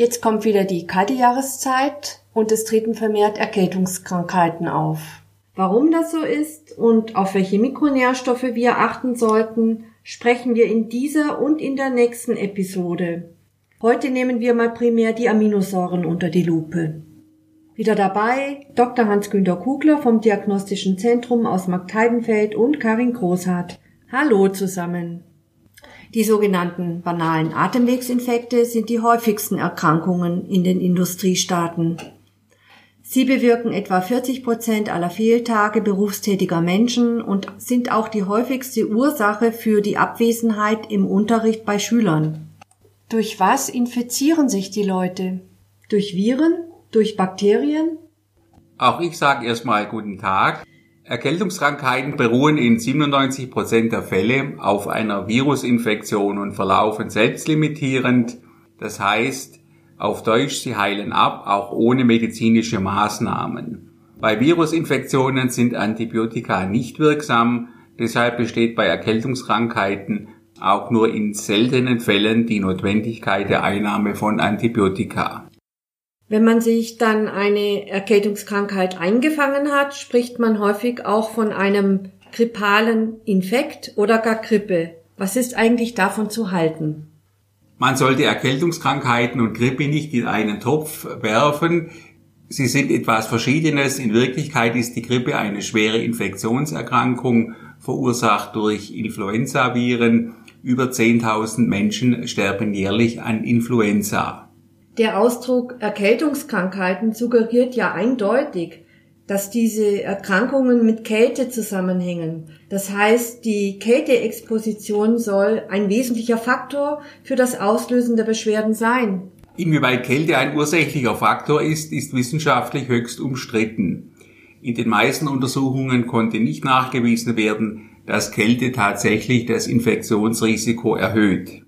Jetzt kommt wieder die kalte Jahreszeit und es treten vermehrt Erkältungskrankheiten auf. Warum das so ist und auf welche Mikronährstoffe wir achten sollten, sprechen wir in dieser und in der nächsten Episode. Heute nehmen wir mal primär die Aminosäuren unter die Lupe. Wieder dabei Dr. Hans-Günter Kugler vom Diagnostischen Zentrum aus Marktheidenfeld und Karin Großhardt. Hallo zusammen. Die sogenannten banalen Atemwegsinfekte sind die häufigsten Erkrankungen in den Industriestaaten. Sie bewirken etwa 40 Prozent aller Fehltage berufstätiger Menschen und sind auch die häufigste Ursache für die Abwesenheit im Unterricht bei Schülern. Durch was infizieren sich die Leute? Durch Viren? Durch Bakterien? Auch ich sage erstmal guten Tag. Erkältungskrankheiten beruhen in 97 Prozent der Fälle auf einer Virusinfektion und verlaufen selbstlimitierend. Das heißt, auf Deutsch, sie heilen ab, auch ohne medizinische Maßnahmen. Bei Virusinfektionen sind Antibiotika nicht wirksam, deshalb besteht bei Erkältungskrankheiten auch nur in seltenen Fällen die Notwendigkeit der Einnahme von Antibiotika. Wenn man sich dann eine Erkältungskrankheit eingefangen hat, spricht man häufig auch von einem grippalen Infekt oder gar Grippe. Was ist eigentlich davon zu halten? Man sollte Erkältungskrankheiten und Grippe nicht in einen Topf werfen. Sie sind etwas Verschiedenes. In Wirklichkeit ist die Grippe eine schwere Infektionserkrankung, verursacht durch Influenzaviren. Über 10.000 Menschen sterben jährlich an Influenza. Der Ausdruck Erkältungskrankheiten suggeriert ja eindeutig, dass diese Erkrankungen mit Kälte zusammenhängen. Das heißt, die Kälteexposition soll ein wesentlicher Faktor für das Auslösen der Beschwerden sein. Inwieweit Kälte ein ursächlicher Faktor ist, ist wissenschaftlich höchst umstritten. In den meisten Untersuchungen konnte nicht nachgewiesen werden, dass Kälte tatsächlich das Infektionsrisiko erhöht.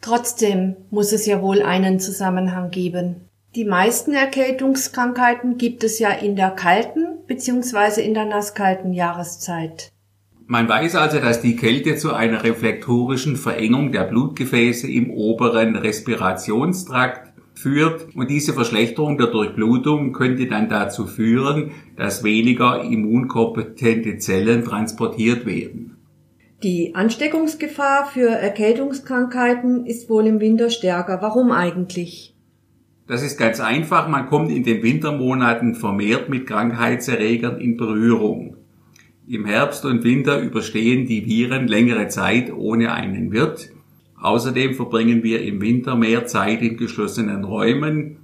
Trotzdem muss es ja wohl einen Zusammenhang geben. Die meisten Erkältungskrankheiten gibt es ja in der kalten bzw. in der nasskalten Jahreszeit. Man weiß also, dass die Kälte zu einer reflektorischen Verengung der Blutgefäße im oberen Respirationstrakt führt und diese Verschlechterung der Durchblutung könnte dann dazu führen, dass weniger immunkompetente Zellen transportiert werden. Die Ansteckungsgefahr für Erkältungskrankheiten ist wohl im Winter stärker. Warum eigentlich? Das ist ganz einfach. Man kommt in den Wintermonaten vermehrt mit Krankheitserregern in Berührung. Im Herbst und Winter überstehen die Viren längere Zeit ohne einen Wirt. Außerdem verbringen wir im Winter mehr Zeit in geschlossenen Räumen.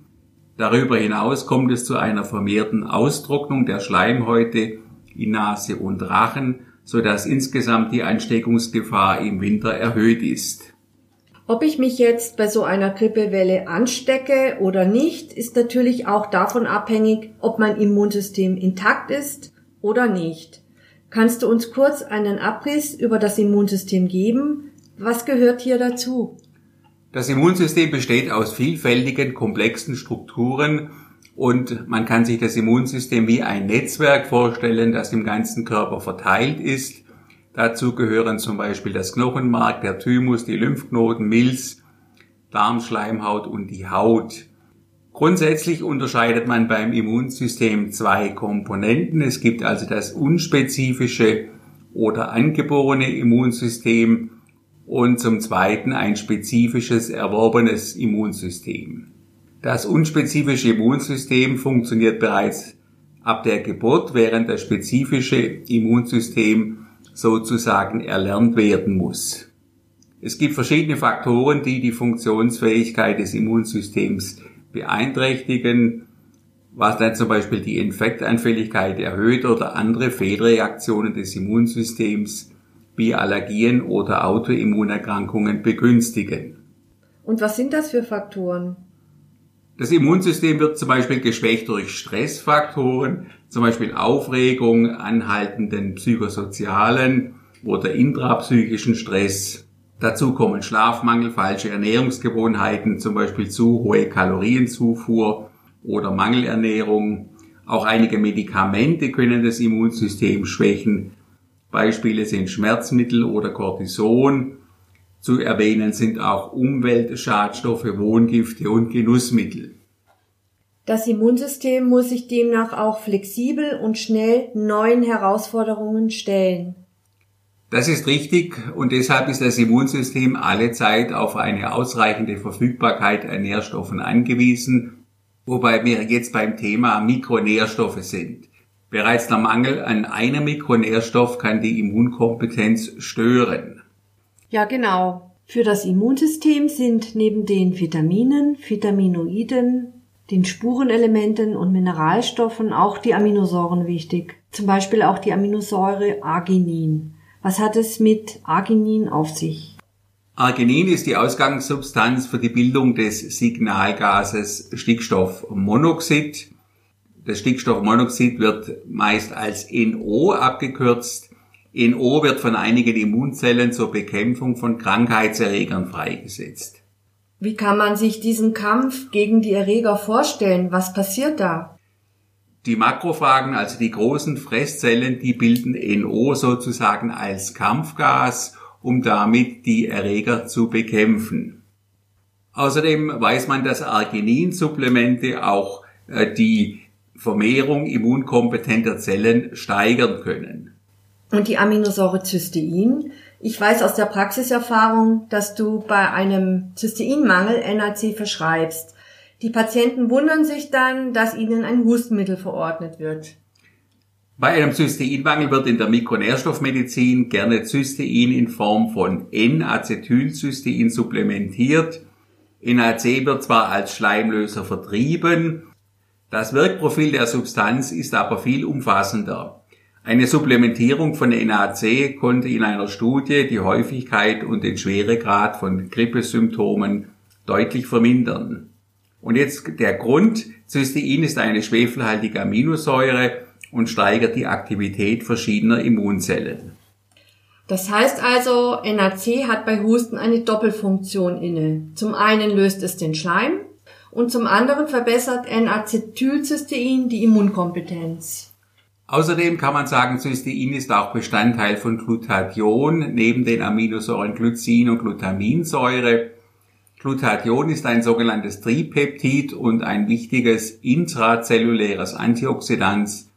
Darüber hinaus kommt es zu einer vermehrten Austrocknung der Schleimhäute in Nase und Rachen so dass insgesamt die Ansteckungsgefahr im Winter erhöht ist. Ob ich mich jetzt bei so einer Grippewelle anstecke oder nicht, ist natürlich auch davon abhängig, ob mein Immunsystem intakt ist oder nicht. Kannst du uns kurz einen Abriss über das Immunsystem geben? Was gehört hier dazu? Das Immunsystem besteht aus vielfältigen, komplexen Strukturen und man kann sich das Immunsystem wie ein Netzwerk vorstellen, das im ganzen Körper verteilt ist. Dazu gehören zum Beispiel das Knochenmark, der Thymus, die Lymphknoten, Milz, Darmschleimhaut und die Haut. Grundsätzlich unterscheidet man beim Immunsystem zwei Komponenten. Es gibt also das unspezifische oder angeborene Immunsystem und zum Zweiten ein spezifisches erworbenes Immunsystem. Das unspezifische Immunsystem funktioniert bereits ab der Geburt, während das spezifische Immunsystem sozusagen erlernt werden muss. Es gibt verschiedene Faktoren, die die Funktionsfähigkeit des Immunsystems beeinträchtigen, was dann zum Beispiel die Infektanfälligkeit erhöht oder andere Fehlreaktionen des Immunsystems wie Allergien oder Autoimmunerkrankungen begünstigen. Und was sind das für Faktoren? Das Immunsystem wird zum Beispiel geschwächt durch Stressfaktoren, zum Beispiel Aufregung, anhaltenden psychosozialen oder intrapsychischen Stress. Dazu kommen Schlafmangel, falsche Ernährungsgewohnheiten, zum Beispiel zu hohe Kalorienzufuhr oder Mangelernährung. Auch einige Medikamente können das Immunsystem schwächen. Beispiele sind Schmerzmittel oder Cortison Zu erwähnen sind auch Umweltschadstoffe, Wohngifte und Genussmittel. Das Immunsystem muss sich demnach auch flexibel und schnell neuen Herausforderungen stellen. Das ist richtig und deshalb ist das Immunsystem alle Zeit auf eine ausreichende Verfügbarkeit an Nährstoffen angewiesen, wobei wir jetzt beim Thema Mikronährstoffe sind. Bereits der Mangel an einem Mikronährstoff kann die Immunkompetenz stören. Ja, genau. Für das Immunsystem sind neben den Vitaminen, Vitaminoiden, den Spurenelementen und Mineralstoffen auch die Aminosäuren wichtig. Zum Beispiel auch die Aminosäure Arginin. Was hat es mit Arginin auf sich? Arginin ist die Ausgangssubstanz für die Bildung des Signalgases Stickstoffmonoxid. Das Stickstoffmonoxid wird meist als NO abgekürzt NO wird von einigen Immunzellen zur Bekämpfung von Krankheitserregern freigesetzt. Wie kann man sich diesen Kampf gegen die Erreger vorstellen? Was passiert da? Die Makrophagen, also die großen Fresszellen, die bilden NO sozusagen als Kampfgas, um damit die Erreger zu bekämpfen. Außerdem weiß man, dass Arginin-Supplemente auch äh, die Vermehrung immunkompetenter Zellen steigern können und die Aminosäure Cystein. Ich weiß aus der Praxiserfahrung, dass du bei einem Cysteinmangel NAC verschreibst. Die Patienten wundern sich dann, dass ihnen ein Hustenmittel verordnet wird. Bei einem Cysteinmangel wird in der Mikronährstoffmedizin gerne Cystein in Form von N-Acetylcystein supplementiert. NAC wird zwar als Schleimlöser vertrieben, das Wirkprofil der Substanz ist aber viel umfassender. Eine Supplementierung von NAC konnte in einer Studie die Häufigkeit und den Schweregrad von Grippesymptomen deutlich vermindern. Und jetzt der Grund, Cystein ist eine schwefelhaltige Aminosäure und steigert die Aktivität verschiedener Immunzellen. Das heißt also, NAC hat bei Husten eine Doppelfunktion inne. Zum einen löst es den Schleim und zum anderen verbessert N-Acetylcystein die Immunkompetenz. Außerdem kann man sagen, Cystein ist auch Bestandteil von Glutathion neben den Aminosäuren Glycin und Glutaminsäure. Glutathion ist ein sogenanntes Tripeptid und ein wichtiges intrazelluläres Antioxidans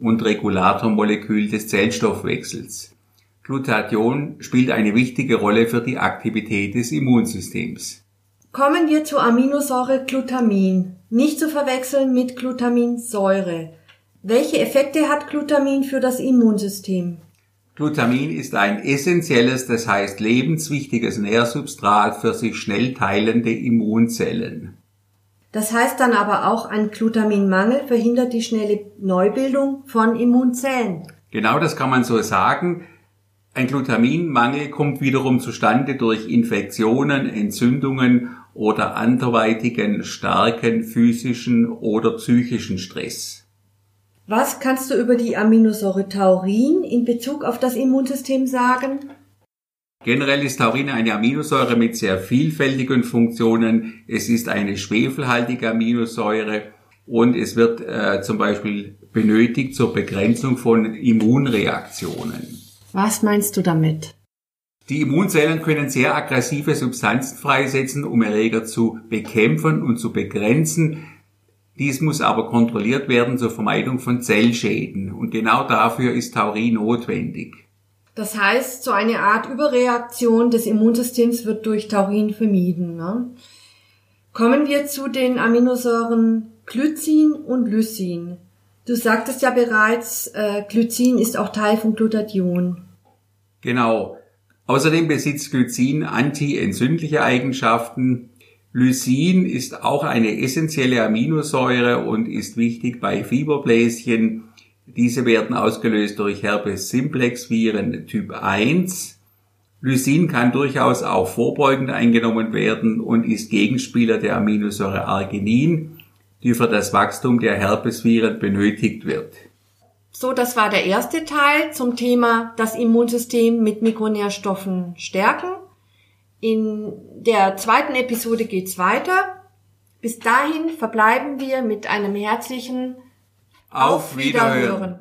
und Regulatormolekül des Zellstoffwechsels. Glutathion spielt eine wichtige Rolle für die Aktivität des Immunsystems. Kommen wir zur Aminosäure Glutamin, nicht zu verwechseln mit Glutaminsäure. Welche Effekte hat Glutamin für das Immunsystem? Glutamin ist ein essentielles, das heißt lebenswichtiges Nährsubstrat für sich schnell teilende Immunzellen. Das heißt dann aber auch, ein Glutaminmangel verhindert die schnelle Neubildung von Immunzellen. Genau das kann man so sagen. Ein Glutaminmangel kommt wiederum zustande durch Infektionen, Entzündungen oder anderweitigen starken physischen oder psychischen Stress. Was kannst du über die Aminosäure Taurin in Bezug auf das Immunsystem sagen? Generell ist Taurin eine Aminosäure mit sehr vielfältigen Funktionen. Es ist eine schwefelhaltige Aminosäure und es wird äh, zum Beispiel benötigt zur Begrenzung von Immunreaktionen. Was meinst du damit? Die Immunzellen können sehr aggressive Substanzen freisetzen, um Erreger zu bekämpfen und zu begrenzen. Dies muss aber kontrolliert werden zur Vermeidung von Zellschäden und genau dafür ist Taurin notwendig. Das heißt, so eine Art Überreaktion des Immunsystems wird durch Taurin vermieden. Ne? Kommen wir zu den Aminosäuren Glycin und Lysin. Du sagtest ja bereits, äh, Glycin ist auch Teil von Glutathion. Genau. Außerdem besitzt Glycin antientzündliche Eigenschaften, Lysin ist auch eine essentielle Aminosäure und ist wichtig bei Fieberbläschen. Diese werden ausgelöst durch Herpes simplex Viren Typ 1. Lysin kann durchaus auch vorbeugend eingenommen werden und ist Gegenspieler der Aminosäure Arginin, die für das Wachstum der Herpesviren benötigt wird. So, das war der erste Teil zum Thema das Immunsystem mit Mikronährstoffen stärken. In der zweiten Episode geht's weiter. Bis dahin verbleiben wir mit einem herzlichen Auf Wiederhören.